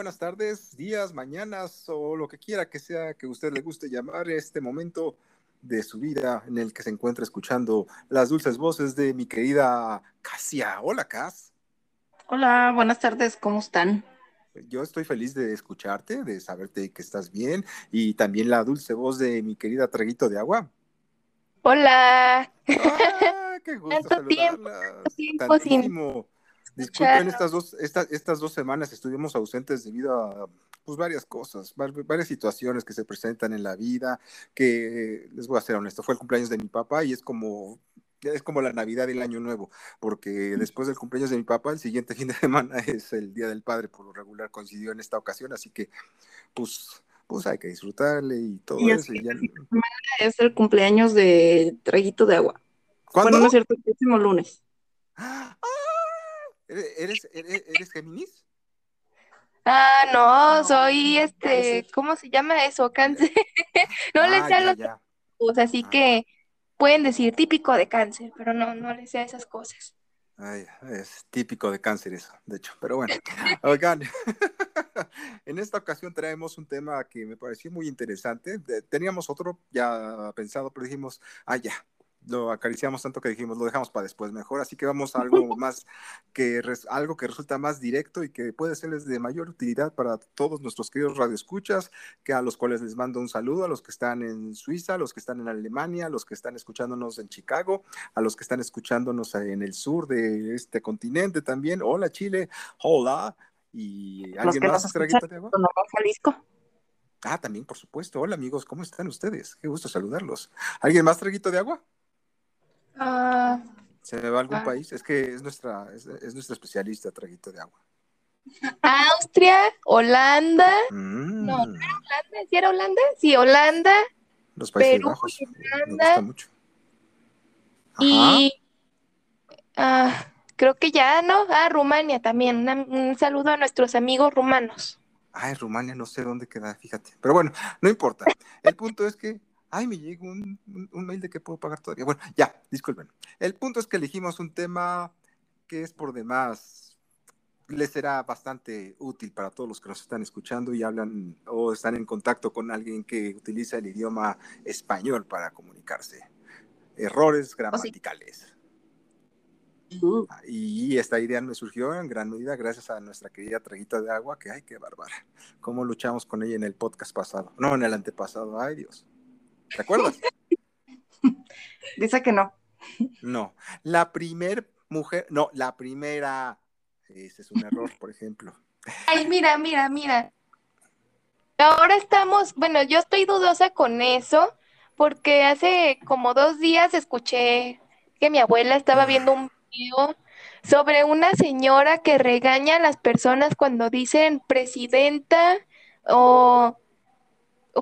buenas tardes, días, mañanas o lo que quiera que sea que usted le guste llamar este momento de su vida en el que se encuentra escuchando las dulces voces de mi querida Casia. Hola, Cas. Hola, buenas tardes, ¿cómo están? Yo estoy feliz de escucharte, de saberte que estás bien y también la dulce voz de mi querida Traguito de Agua. Hola. ¡Ah, qué gusto Tanto tiempo, saludarlas! tiempo sin. Disculpen, estas dos, esta- estas dos semanas estuvimos ausentes debido a pues, varias cosas, var- varias situaciones que se presentan en la vida, que les voy a ser honesto, fue el cumpleaños de mi papá y es como, es como la Navidad y el Año Nuevo, porque después del cumpleaños de mi papá, el siguiente fin de semana es el Día del Padre, por lo regular coincidió en esta ocasión, así que pues, pues hay que disfrutarle y todo Y eso. y ya- Es el cumpleaños de Traguito de Agua. ¿Cuándo? Bueno, no es cierto, el próximo lunes. ¡Ah! ¿Eres, eres, eres Géminis? Ah, no, No, soy este. ¿cómo se llama eso? Cáncer. No le Ah, sé a los ya. así Ah. que pueden decir típico de cáncer, pero no, no le sé a esas cosas. Ay, es típico de cáncer eso, de hecho, pero bueno. Oigan, en esta ocasión traemos un tema que me pareció muy interesante. Teníamos otro ya pensado, pero dijimos, ah, ya, lo acariciamos tanto que dijimos, lo dejamos para después mejor, así que vamos a algo más que res- algo que resulta más directo y que puede serles de mayor utilidad para todos nuestros queridos radioescuchas, que a los cuales les mando un saludo, a los que están en Suiza, a los que están en Alemania, a los que están escuchándonos en Chicago, a los que están escuchándonos en el sur de este continente también. Hola Chile, hola. ¿Y alguien más, escuchan Traguito de agua? Jalisco. Ah, también, por supuesto. Hola amigos, ¿cómo están ustedes? Qué gusto saludarlos. ¿Alguien más, Traguito de agua? Ah, ¿Se me va algún Ah. país? Es que es nuestra, es, es nuestra especialista, Traguito de agua. Austria, Holanda, Mm, No, ¿Holanda? ¿Sí era Holanda? Sí, Holanda los Países Perú, Bajos. Me gusta mucho. Ajá. y ah, creo que ya, ¿no? Ah, Rumania también. Una- un saludo a nuestros amigos rumanos. Ay, Rumania, no sé dónde queda, fíjate. Pero bueno, no importa. El punto es que, ay, me llegó un, un- un mail de que puedo pagar todavía. Bueno, ya, disculpen. El punto es que elegimos un tema que es por demás, les será bastante útil para todos los que nos están escuchando y hablan o están en contacto con alguien que utiliza el idioma español para comunicarse. Errores gramaticales. Uh, Y esta idea me surgió en gran medida gracias a nuestra querida Traguita de Agua, que ay, qué bárbara. Cómo luchamos con ella en el podcast pasado. No, en el antepasado. Ay, Dios. ¿Te acuerdas? dice que no. No. La primer mujer, no, la primera. Ese es un error, por ejemplo. Ay, mira, mira, mira. Ahora estamos, bueno, yo estoy dudosa con eso porque hace como dos días escuché que mi abuela estaba viendo un video sobre una señora que regaña a las personas cuando dicen presidenta o, o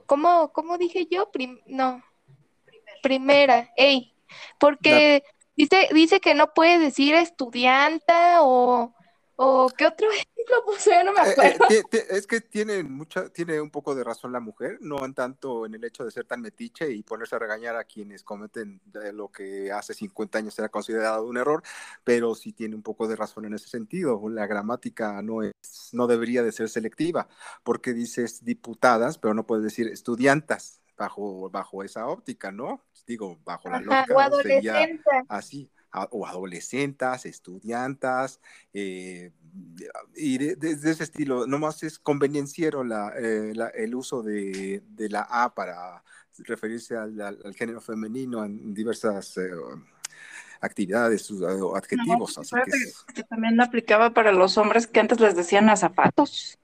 ¿cómo, cómo dije yo? Prim- no, primera, ey, porque dice, dice que no puede decir estudianta o, o ¿qué otro ejemplo puso? Ya no me Eh, eh, acuerdo. es que tiene mucha, tiene un poco de razón la mujer, no en tanto en el hecho de ser tan metiche y ponerse a regañar a quienes cometen lo que hace 50 años era considerado un error, pero sí tiene un poco de razón en ese sentido. La gramática no es, no debería de ser selectiva, porque dices diputadas, pero no puedes decir estudiantas bajo, bajo esa óptica, ¿no? Digo, bajo la Ajá, lógica sería así, a- o adolescentas, estudiantas, eh, y de, de- de ese estilo, nomás es convenienciero la, eh, la- el uso de, de la A para referirse al, al- al género femenino en diversas eh, actividades o adjetivos, así que también aplicaba para los hombres que antes les decían azafatos.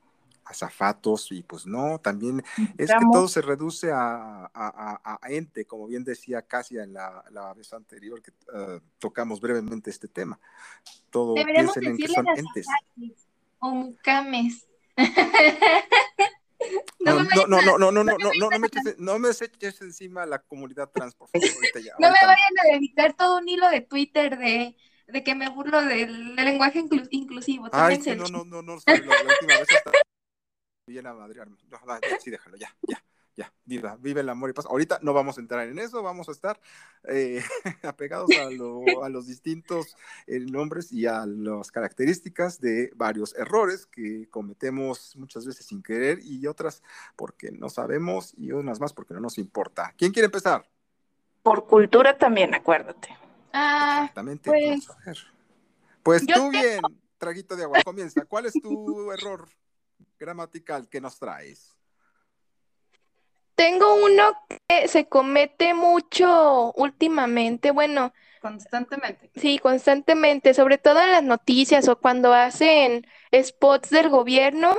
Azafatos y pues no, también es que todo se reduce a, a- a- a ente, como bien decía Casia en la, la vez anterior que eh, tocamos brevemente este tema. Todo Deberíamos en que son entes. o mucames. No, No me no, no, no, no, no, no, no, no me eches, no me eches encima a la comunidad trans, por favor, ahorita ya. No me vayan a dedicar todo un hilo de Twitter de, de que me burlo del, lenguaje inclu- inclusivo. Ay, no, no, no, no, la última vez bien a madrearme. No, no, ya, sí, déjalo, ya, ya. ya, viva, vive el amor y paz. Ahorita no vamos a entrar en eso, vamos a estar eh, apegados a, lo, a, los distintos eh, nombres y a las características de varios errores que cometemos muchas veces sin querer y otras porque no sabemos y unas más porque no nos importa. ¿Quién quiere empezar? Por cultura también, acuérdate. Ah, Exactamente. pues- vamos a ver. Pues Yo tú bien, traguito de agua, comienza. ¿Cuál es tu error gramatical que nos traes? tengo uno que se comete mucho últimamente, bueno, Constantemente. sí, constantemente, sobre todo en las noticias o cuando hacen spots del gobierno,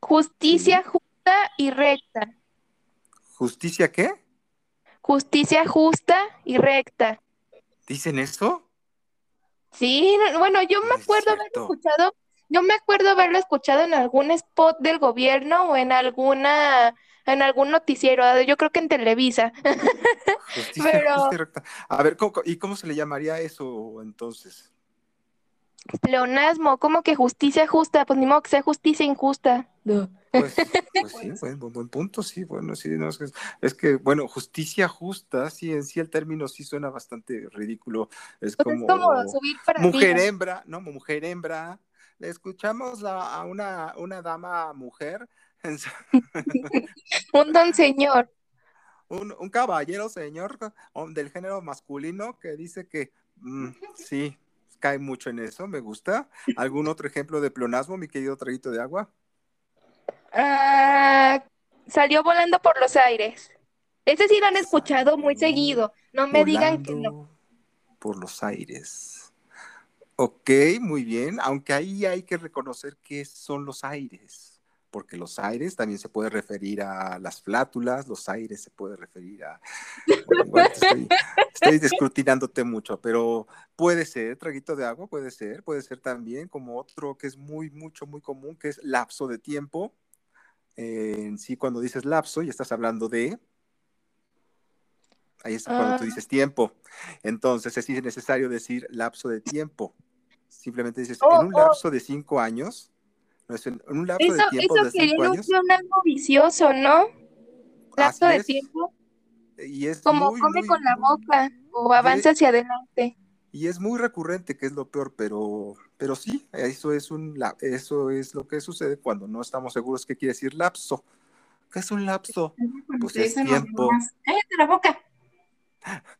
justicia justa y recta, ¿Justicia qué? justicia justa y recta. ¿Dicen eso? Sí, no- bueno, yo me es acuerdo cierto. escuchado, yo me acuerdo haberlo escuchado en algún spot del gobierno o en alguna, en algún noticiero, yo creo que en Televisa. Justicia Pero- recta. A ver, ¿cómo- ¿y cómo se le llamaría eso entonces? Pleonasmo, ¿cómo que justicia justa? Pues ni modo que sea justicia injusta. Pues, pues sí, buen, buen- buen punto, sí, bueno, sí, no, es, que, es que, bueno, justicia justa, sí, en sí el término sí suena bastante ridículo, es Pues es como como subir para mujer arriba. hembra, ¿no? Mujer hembra, escuchamos a, a una, una dama mujer, Un don señor. un, un caballero señor del género masculino que dice que mm, sí, cae mucho en eso, me gusta. ¿Algún otro ejemplo de pleonasmo, mi querido traguito de agua? Ah, salió volando por los aires. Ese sí lo han escuchado muy seguido. No me digan que no. por los aires. Ok, muy bien, aunque ahí hay que reconocer qué son los aires, porque los aires también se puede referir a las flátulas, los aires se puede referir a... Bueno, estoy, estoy descrutinándote mucho, pero puede ser, traguito de agua, puede ser, puede ser también como otro que es muy, mucho, muy común, que es lapso de tiempo. Eh, en sí, cuando dices lapso, ya estás hablando de... Ahí está cuando tú Ah. dices tiempo. Entonces es necesario decir lapso de tiempo. Simplemente dices, Oh, en un oh. lapso de cinco años, no es en, un lapso Eso, de tiempo eso de cinco un años, pleonasmo vicioso, ¿no? Lapso de es, tiempo, y es como muy, come muy, con la boca o avanza hacia adelante. y es muy recurrente, que es lo peor, pero, pero sí, eso es un, eso es lo que sucede cuando no estamos seguros qué quiere decir lapso. ¿Qué es un lapso? Pues es tiempo. Cállate la boca.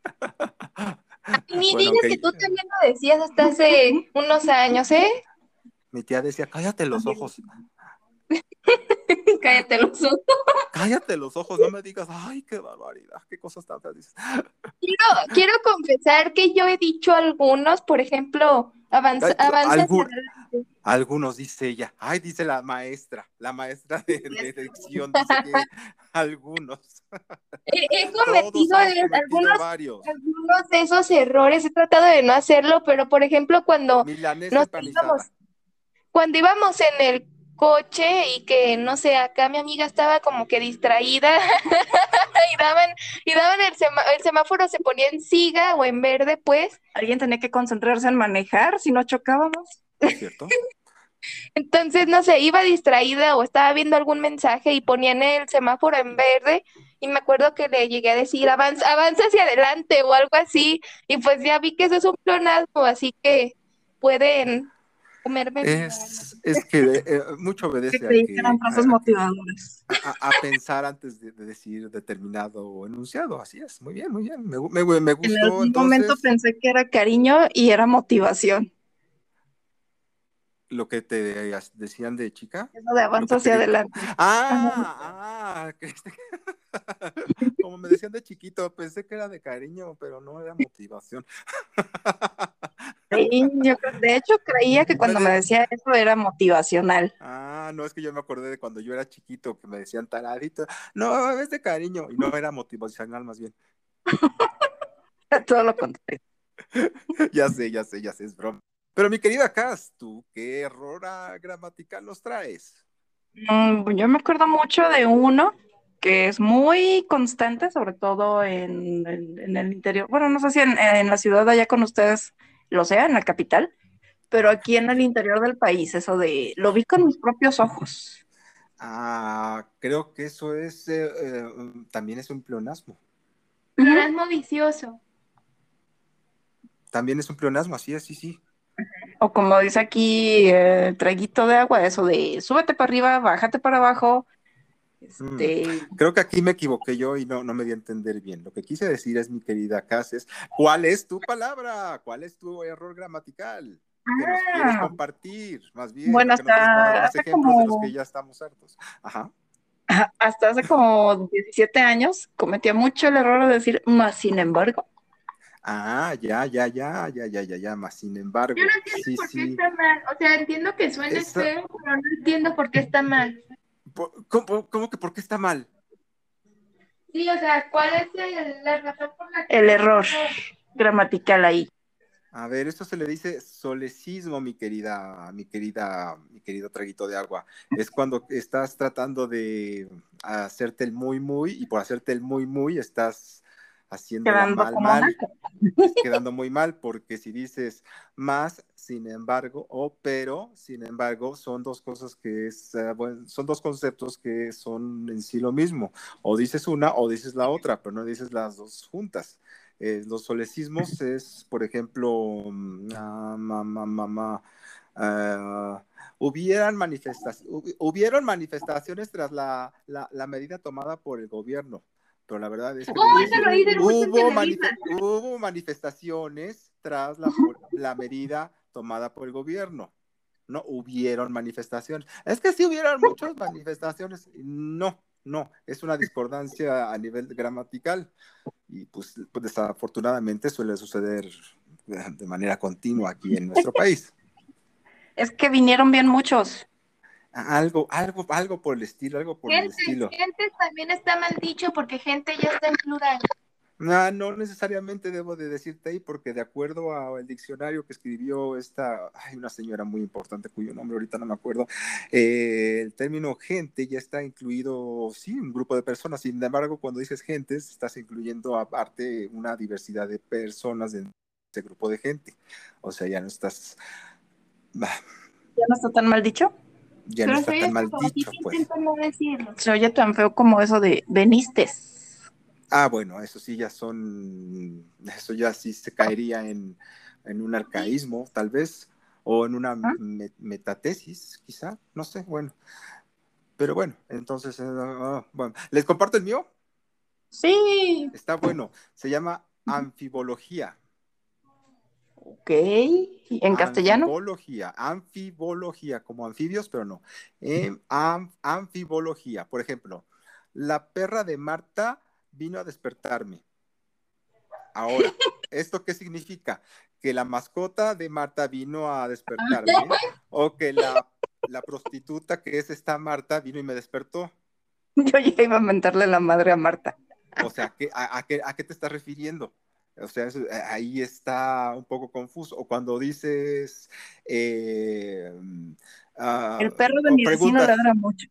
Y ni Bueno, digas que tú también lo decías hasta hace unos años, ¿eh? Mi tía decía, cállate los ojos, Cállate los ojos. cállate los ojos, no me digas, ay, qué barbaridad, qué cosas tan feas dices. Quiero, quiero confesar que yo he dicho algunos, por ejemplo, avanza, avanza algún-. Algunos dice ella, ay, dice la maestra, la maestra de, de dice que algunos. He, cometido algunos, varios. algunos de esos errores, he tratado de no hacerlo, pero por ejemplo, cuando nos íbamos, cuando íbamos en el coche y que, no sé, acá mi amiga estaba como que distraída y daban, y daban el, sema- el semáforo se ponía en siga o en verde, pues, Alguien tenía que concentrarse en manejar, si no chocábamos. Entonces, no sé, iba distraída o estaba viendo algún mensaje y ponían el semáforo en verde y me acuerdo que le llegué a decir, avanza, avanza hacia adelante o algo así y pues ya vi que eso es un pleonasmo, así que pueden comerme. Es, es que eh, mucho Que obedece a, que- pensar antes de, de decir determinado enunciado. Así es, muy bien, muy bien. Me, me, me En gustó. algún momento pensé que era cariño y era motivación. Lo que te decían de chica. Eso de avanza hacia adelante. Ah, ah, este- como me decían de chiquito, pensé que era de cariño, pero no era motivación. Sí, yo de hecho creía que cuando me decía eso era motivacional. Ah, no, es que yo me acordé de cuando yo era chiquito que me decían taradito. No, es de cariño. Y no era motivacional, más bien. Todo lo contrario. ya sé, ya sé, ya sé, es broma. Pero mi querida Cas, ¿tú qué error gramatical nos traes? Mm, yo me acuerdo mucho de uno que es muy constante, sobre todo en, en- en el interior. Bueno, no sé si en, en la ciudad allá con ustedes lo sea, en la capital, pero aquí en el interior del país, eso de lo vi con mis propios ojos. Ah, creo que eso es, eh, eh, también es un pleonasmo. Pleonasmo vicioso. También es un pleonasmo, así es, sí, sí. O como dice aquí, eh, traguito de agua, eso de súbete para arriba, bájate para abajo. Este, Creo que aquí me equivoqué yo y no, no me di a entender bien. Lo que quise decir es, mi querida Cases, ¿cuál es tu palabra? ¿Cuál es tu error gramatical? Que nos quieres Ah. compartir, más bien. Bueno, hasta hace ejemplos de los como- que ya estamos hartos. Ajá. hasta hace como 17 años cometía mucho el error de decir más sin embargo. Ah, ya, ya, ya, ya, ya, ya, ya, más sin embargo. Yo no entiendo sí, por qué sí. está mal. O sea, entiendo que suena Esa- feo, pero no entiendo por qué está mal. ¿Cómo, cómo que por qué está mal? Sí, o sea, ¿cuál es el- la razón por la que... El error gramatical ahí. A ver, esto se le dice solecismo, mi querida, mi querida, mi querido traguito de agua. Es cuando estás tratando de hacerte el muy, muy, y por hacerte el muy, muy, estás haciendo mal, mal, quedando muy mal, porque si dices más, sin embargo, o pero, sin embargo, son dos cosas que es, bueno, son dos conceptos que son en sí lo mismo. O dices una o dices la otra, pero no dices las dos juntas. Eh, los solecismos es, por ejemplo, mm, ah, ma, ma, ma, ma, ah, hubieran, manifestas hubi- hubieron manifestaciones tras la, la, la medida tomada por el gobierno, pero la verdad es que Oh, hubo, manife- hubo manifestaciones tras la, la medida tomada por el gobierno. No hubieron manifestaciones. Es que sí hubieron muchas manifestaciones. No, no, es una discordancia a nivel gramatical y pues, pues, desafortunadamente suele suceder de manera continua aquí en nuestro país. Es que vinieron bien muchos. Algo, algo, algo por el estilo, algo por el Gente, estilo. gente también está mal dicho porque gente ya está en plural. No, no necesariamente debo de decirte ahí, porque de acuerdo al diccionario que escribió esta, hay una señora muy importante cuyo nombre ahorita no me acuerdo, eh, el término gente ya está incluido, sí, un grupo de personas. Sin embargo, cuando dices gentes, estás incluyendo aparte una diversidad de personas de ese grupo de gente. O sea, ya no estás, bah, Ya no está tan mal dicho. Ya no está tan mal dicho, pues. intento no decirlo. Se oye tan feo como eso de venistes. Ah, bueno, eso sí ya son, eso ya sí se caería en, en un arcaísmo, tal vez, o en una Ah. me- metatesis, quizá, no sé, bueno. Pero bueno, entonces, eh, ah, bueno, ¿les comparto el mío? Sí. Está bueno, se llama anfibología. Ok. ¿Y en castellano? Anfibología, anfibología, como anfibios, pero no. Am- anfibología, por ejemplo, la perra de Marta vino a despertarme. Ahora, ¿esto qué significa? Que la mascota de Marta vino a despertarme o que la, la prostituta que es esta Marta vino y me despertó. Yo ya iba a mentarle la madre a Marta. O sea, ¿qué- a, a qué, ¿a qué te estás refiriendo? O sea, eso, eh, ahí está un poco confuso. O cuando dices... eh, ah, El perro de mi vecino ladra mucho.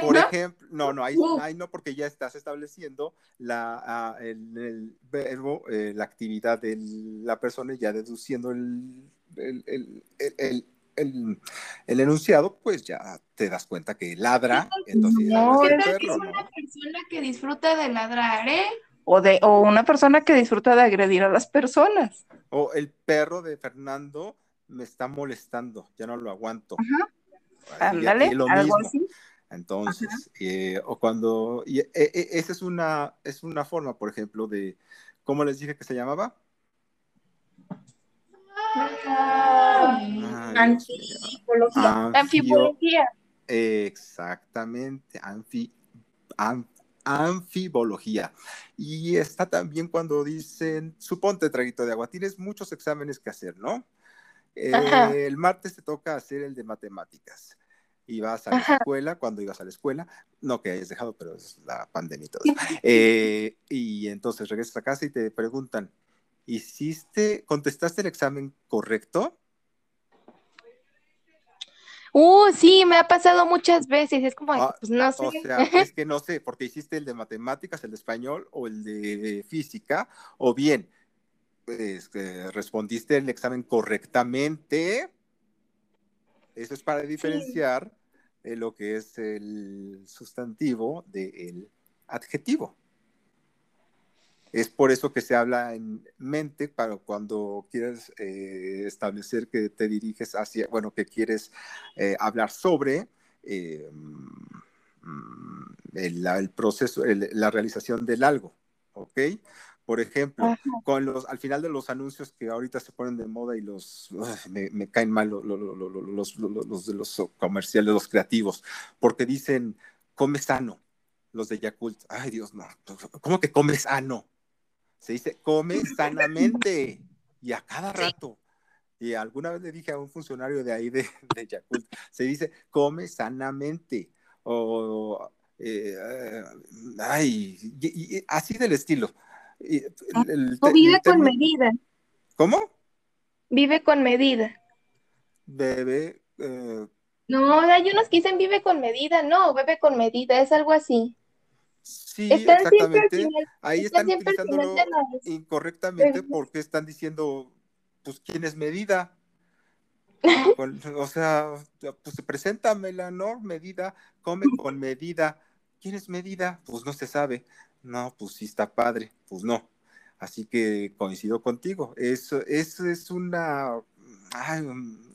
Por ejemplo, no, no, ahí, Uh. ahí no, porque ya estás estableciendo la, ah, el, el verbo, eh, la actividad de la persona y ya deduciendo el, el, el, el- el- el- el enunciado, pues ya te das cuenta que ladra, entonces No, es ¿Qué el tal que es perro, ¿no? una persona que disfruta de ladrar, eh? O de, o una persona que disfruta de agredir a las personas. O el perro de Fernando me está molestando, ya no lo aguanto. Y Ándale, lo algo mismo. así. Entonces, eh, o cuando, y, eh, eh, esa es una, es una forma, por ejemplo, de, ¿cómo les dije que se llamaba? Ay. Anfibología. Exactamente, anfi, an- anfibología. Y está también cuando dicen, suponte, traguito de agua, tienes muchos exámenes que hacer, ¿no? Eh, el martes te toca hacer el de matemáticas. Y vas a la Ajá. escuela, cuando ibas a la escuela, no que hayas dejado, pero es la pandemia y todo. Eh, y entonces regresas a casa y te preguntan, ¿hiciste, contestaste el examen correcto? Uh, sí, me ha pasado muchas veces. Es como, Ah, pues no sé. O sea, es que no sé, porque hiciste el de matemáticas, el de español o el de física, o bien pues, respondiste el examen correctamente. Eso es para diferenciar eh, lo que es el sustantivo del adjetivo. Es por eso que se habla en mente para cuando quieres eh, establecer que te diriges hacia, bueno, que quieres eh, hablar sobre mm, el, proceso, la realización del algo, ¿ok? Por ejemplo, con los, al final de los anuncios que ahorita se ponen de moda y los me, caen mal los, los, de los comerciales, los creativos, porque dicen come sano, los de Yakult. Ay, Dios, no. ¿Cómo que come sano? Se dice come sanamente y a cada rato. Y alguna vez le dije a un funcionario de ahí de, de Yakult, se dice come sanamente. O, eh, ay, y así del estilo o vive con medida. ¿Cómo? Vive con medida. Bebe. Eh, no, hay unos que dicen vive con medida, no, bebe con medida, es algo así. Sí, exactamente. Ahí están, utilizándolo incorrectamente porque están diciendo, pues, ¿quién es medida? o sea, pues preséntamela, ¿no? Medida, come con medida. ¿Quién es medida? Pues no se sabe. No, pues sí está padre, pues no. Así que coincido contigo. Eso, eso es una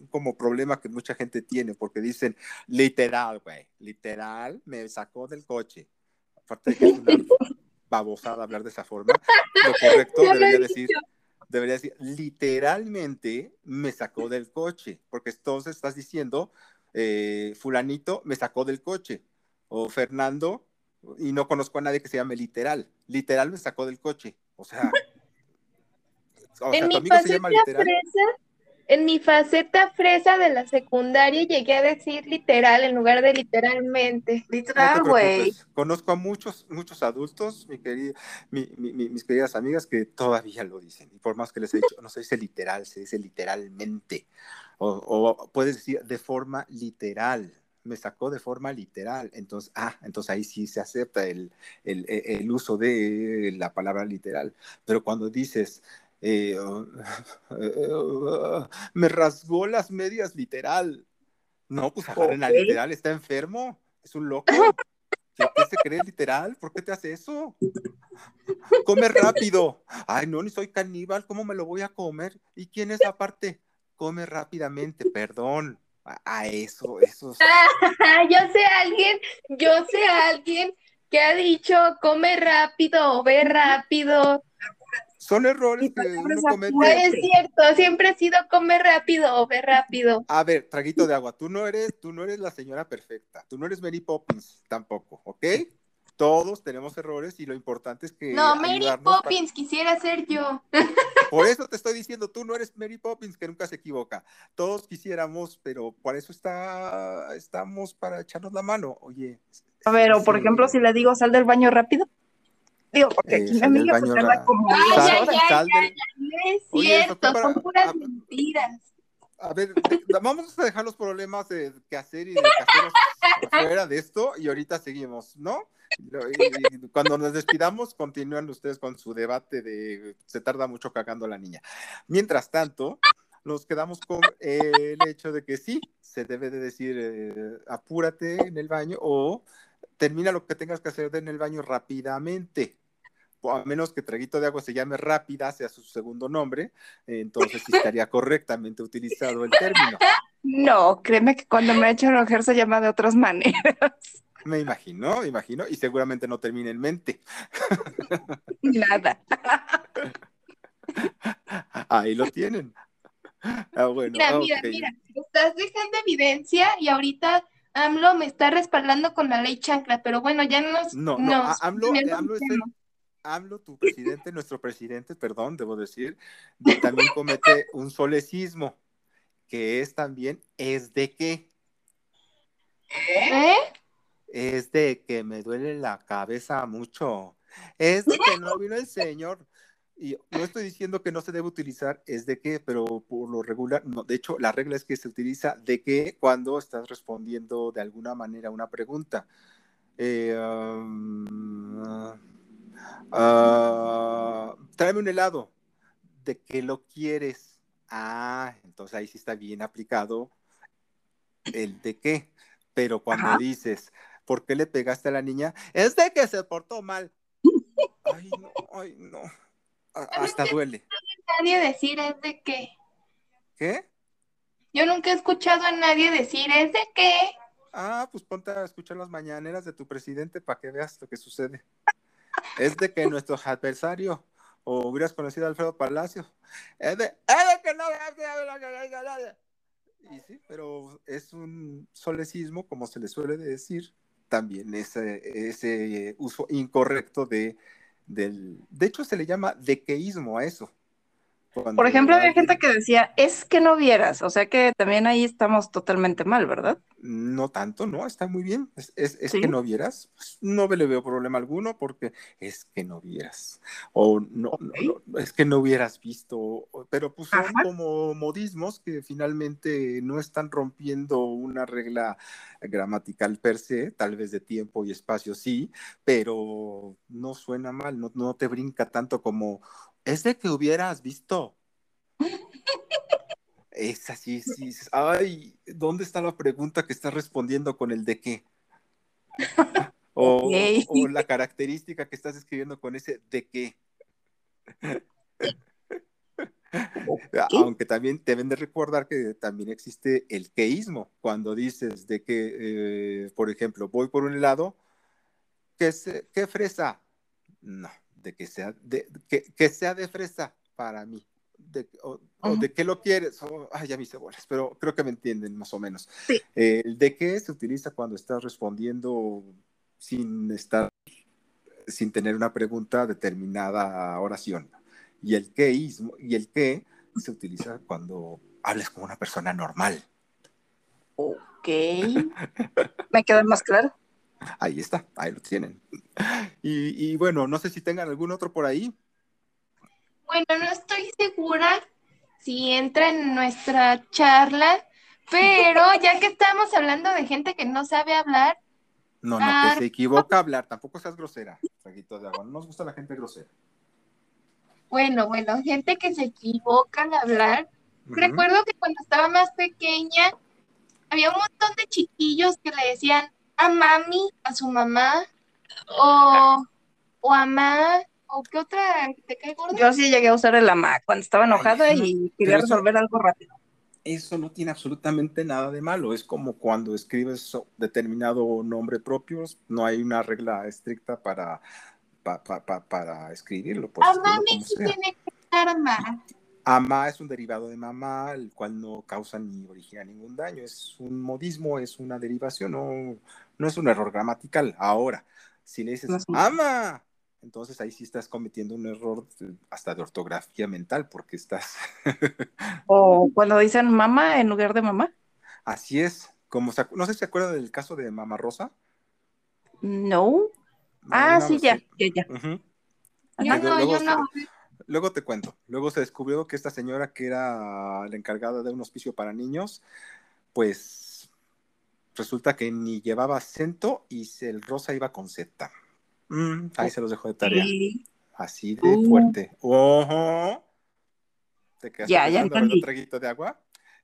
como problema que mucha gente tiene, porque dicen literal, güey, literal, me sacó del coche. Aparte de que es una babosada hablar de esa forma, lo correcto debería decir, debería decir, literalmente me sacó del coche, porque entonces estás diciendo, eh, fulanito me sacó del coche, o Fernando y no conozco a nadie que se llame literal. Literal me sacó del coche. O sea, en mi faceta Fresa, en mi faceta fresa de la secundaria llegué a decir literal en lugar de literalmente. Literal, güey. conozco a muchos, muchos adultos, mi querida, mis queridas amigas, que todavía lo dicen. Y por más que les he dicho, no se dice literal, se dice literalmente. O, o puedes decir de forma literal me sacó de forma literal. Entonces, ah, entonces ahí sí se acepta el, el, el uso de la palabra literal. Pero cuando dices, eh, me rasgó las medias literal. No, pues agarren a literal, está enfermo, es un loco. ¿Qué, se cree literal? ¿Por qué te hace eso? Come rápido. Ay, no, ni soy caníbal, ¿cómo me lo voy a comer? ¿Y quién es aparte? Come rápidamente, perdón a eso, eso. yo sé a alguien, yo sé a alguien que ha dicho come rápido ve rápido. Son errores que uno comete. Es cierto, siempre ha sido come rápido o ve rápido. A ver, traguito de agua, tú no eres, tú no eres la señora perfecta, tú no eres Mary Poppins tampoco, ¿ok? Todos tenemos errores y lo importante es que. No, Mary Poppins quisiera ser yo. Por eso te estoy diciendo, tú no eres Mary Poppins que nunca se equivoca. Todos quisiéramos, pero por eso está, estamos para echarnos la mano. Oye. A ver, o por ejemplo, si le digo sal del baño rápido. Digo, porque aquí eh, mi amiga se tarda como. Ay, ay, ay, es cierto, son puras mentiras. A ver, vamos a dejar los problemas de qué hacer y de caseros fuera de esto y ahorita seguimos, ¿no? cuando nos despidamos, continúan ustedes con su debate de se tarda mucho cagando la niña. Mientras tanto, nos quedamos con el hecho de que sí, se debe de decir eh, apúrate en el baño o termina lo que tengas que hacer en el baño rápidamente. A menos que Traguito de Agua se llame Rápida, sea su segundo nombre, entonces sí estaría correctamente utilizado el término. No, créeme que cuando me hecho enojar se llama de otras maneras. Me imagino, me imagino, y seguramente no termina en mente. Nada. Ahí lo tienen. Ah, bueno, mira, mira, mira, estás dejando evidencia y ahorita AMLO me está respaldando con la ley chancla, pero bueno, ya nos... No, no, AMLO, AMLO, es el, AMLO, tu presidente, nuestro presidente, perdón, debo decir, también comete un solecismo, que es también, ¿es de qué? ¿Eh? es de que me duele la cabeza mucho, es de que no vino el Señor. Y no estoy diciendo que no se debe utilizar es de qué, pero por lo regular, no, de hecho, la regla es que se utiliza de qué cuando estás respondiendo de alguna manera a una pregunta. Eh, ah, tráeme un helado. ¿De qué lo quieres? Ah, entonces ahí sí está bien aplicado el de qué Pero cuando Ajá. dices, ¿por qué le pegaste a la niña? Es de que se portó mal. Ay, no, ay, no. Hasta duele. Nadie decir es de qué. ¿Qué? Yo nunca he escuchado a nadie decir es de qué. Ah, pues ponte a escuchar las mañaneras de tu presidente para que veas lo que sucede. Es de que nuestro adversario, o hubieras conocido a Alfredo Palacio, es de, que no Y pero es un solecismo, como se le suele decir, también ese, ese uso incorrecto de, del... De hecho, se le llama dequeísmo a eso. Cuando Por ejemplo, había gente que decía, es que no vieras, o sea que también ahí estamos totalmente mal, ¿verdad? No tanto, no, está muy bien. Es, es- es Sí. que no vieras, pues, no le veo problema alguno porque es que no vieras. O no, no, Ok. no, es que no hubieras visto. Pero pues son Ajá. como modismos que finalmente no están rompiendo una regla gramatical per se, tal vez de tiempo y espacio sí, pero no suena mal, no, no te brinca tanto como es de que hubieras visto. Es así, sí. Ay, ¿dónde está la pregunta que estás respondiendo con el de qué? O, la característica que estás escribiendo con ese de qué. Aunque también deben de recordar que también existe el queísmo. Cuando dices de que, eh, por ejemplo, voy por un helado, ¿qué, se- qué fresa? No, de que sea de, que, que sea de fresa para mí. De, o, de qué lo quieres. O- ay, ya me hice bolas, pero creo que me entienden más o menos. Sí. Eh, el de qué se utiliza cuando estás respondiendo sin estar, sin tener una pregunta determinada oración. Y el queísmo, y el qué se utiliza cuando hablas como una persona normal. Ok. ¿Me queda más claro? Ahí está, ahí lo tienen. Y, y bueno, no sé si tengan algún otro por ahí. Bueno, no estoy segura si entra en nuestra charla, pero ya que estamos hablando de gente que no sabe hablar, No, no, que se equivoca hablar, tampoco seas grosera, traguito de agua. No nos gusta la gente grosera. bueno, bueno, gente que se equivoca al hablar. Recuerdo que cuando estaba más pequeña, había un montón de chiquillos que le decían a mami, a su mamá, o, o a ma, o qué otra te cae gorda. Yo sí llegué a usar el ama cuando estaba enojada Ay, y quería eso- resolver algo rápido. Eso no tiene absolutamente nada de malo. Es como cuando escribes determinado nombre propio, no hay una regla estricta para, pa- pa- pa- para escribirlo. A escribirlo mami como sí sea. tiene que estar ma. Ama es un derivado de mamá, el cual no causa ni origina ningún daño. Es un modismo, es una derivación, no, no es un error gramatical. Ahora, si le dices No es un- ama, entonces ahí sí estás cometiendo un error de- hasta de ortografía mental, porque estás. O cuando dicen mamá en lugar de mamá. Así es. Como se no sé si se acuerdan del caso de Mamá Rosa. No. Ah, sí, ya, ya, ya. Yo no, luego yo se- no. Luego te cuento. Luego se descubrió que esta señora, que era la encargada de un hospicio para niños, pues resulta que ni llevaba acento y el rosa iba con Z. Mm, ahí se los dejo de tarea. Sí. Así de Uh. fuerte. Ojo. ¿Te quedaste Ya, ya verdad, traguito de agua?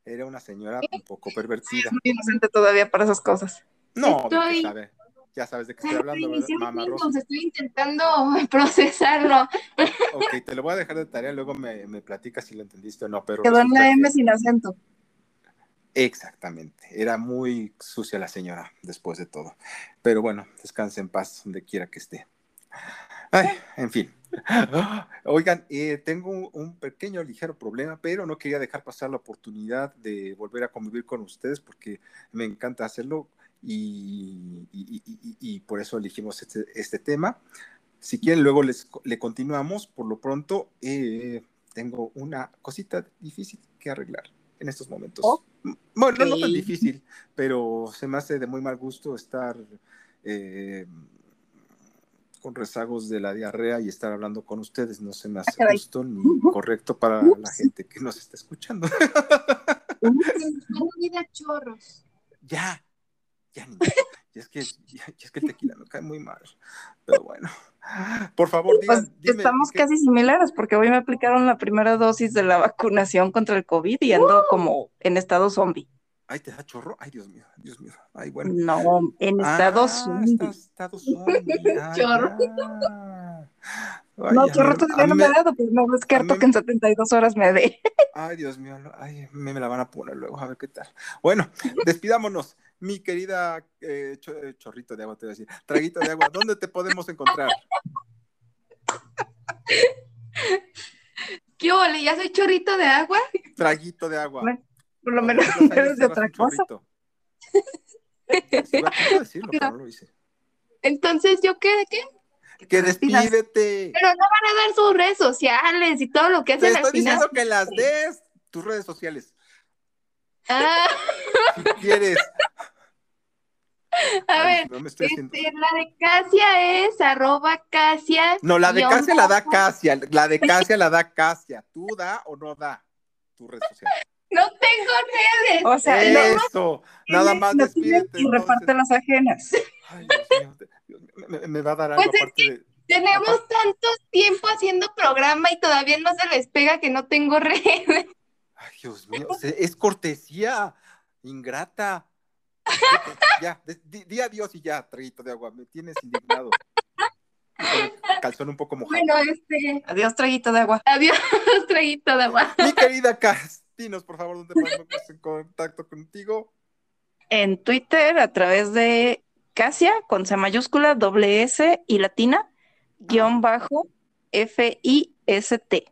Era una señora un poco pervertida. Muy inocente todavía para esas cosas. No. Ya sabes de qué estoy hablando, ¿verdad? Mamá Rosa. Estoy intentando procesarlo. Ok, te lo voy a dejar de tarea, luego me, me platicas si lo entendiste o no, pero Quedó en la que- M sin acento. Exactamente, era muy sucia la señora después de todo. Pero bueno, descanse en paz donde quiera que esté. Ay, en fin. Oigan, eh, tengo un, pequeño, ligero problema, pero no quería dejar pasar la oportunidad de volver a convivir con ustedes porque me encanta hacerlo y, y- y- y- y por eso elegimos este, este tema. Si quieren, luego les, le continuamos. Por lo pronto, eh, tengo una cosita difícil que arreglar en estos momentos. Oh. Bueno, no tan Ok. difícil, pero se me hace de muy mal gusto estar eh, con rezagos de la diarrea y estar hablando con ustedes. No se me hace Caray. justo ni correcto para la Ups. gente que nos está escuchando. No chorros. ya, ya. Y es que, y es que el tequila me cae muy mal. Pero bueno, por favor, digan, Pues dime, estamos ¿qué- casi similares porque hoy me aplicaron la primera dosis de la vacunación contra el COVID y ando como en estado zombie. Ay, te da chorro. Ay, Dios mío, Dios mío. Ay, bueno. No, en Ah, Estados Unidos. Estados Unidos. Ah, Chorro. ya. Ay, No, a chorro mí- todavía a no me ha dado, pues no descarto mí- que en 72 horas me dé. Ay, Dios mío, ay, me, me la van a poner luego, a ver qué tal. Bueno, despidámonos, mi querida eh, cho- eh, chorrito de agua, te voy a decir, traguito de agua, ¿dónde te podemos encontrar? ¿Qué ole? ¿Ya soy chorrito de agua? Traguito de agua. Bueno, Por lo menos eres de otra cosa. pero no lo hice. Entonces, ¿yo qué? de qué? Que te despídete. Pero no van a dar sus redes sociales y todo lo que Te hacen al estoy final. diciendo que las des, tus redes sociales, Ah, si quieres. a Ay, ver, no este, la de Casia es arroba Casia. No, la de Casia la da. Casia, la de Casia la da Casia. ¿Tú da o no da tu red social? No tengo redes. O sea, no, Eso, nada más no despídete. y reparte entonces. las ajenas. Ay, Dios mío, me, me va a dar algo Pues es aparte de. Tenemos tanto tiempo haciendo programa y todavía no se les pega que no tengo redes. Ay, Dios mío, es cortesía, ingrata. Ya, di, di adiós y ya, traguito de agua, me tienes indignado. Calzón un poco mojado. Bueno, este, Adiós, traguito de agua. adiós, traguito de agua. Mi querida Cas, dinos por favor dónde podemos en contacto contigo. En Twitter, a través de Casia, con C mayúscula, doble S y latina, guion bajo, F-I-S-T.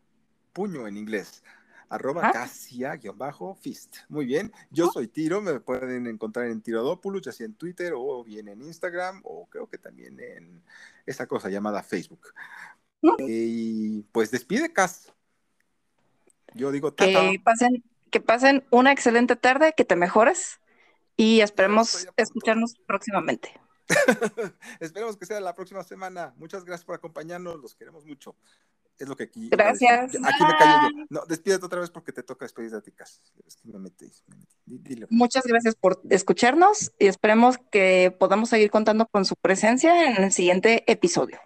puño en inglés. Arroba Ah. Casia-Fist. Muy bien. Yo soy Tiro, me pueden encontrar en Tirodópolis, ya sea en Twitter o bien en Instagram, o creo que también en esa cosa llamada Facebook. Mm. Y pues despide, Cas. Yo digo, tata. Que pasen, que pasen una excelente tarde, que te mejores y esperemos escucharnos próximamente. Esperemos que sea la próxima semana. Muchas gracias por acompañarnos, los queremos mucho. Es lo que aquí. Gracias. Aquí me callo yo. No, despídete otra vez porque te toca despedirte a ti. Muchas gracias por escucharnos y esperemos que podamos seguir contando con su presencia en el siguiente episodio.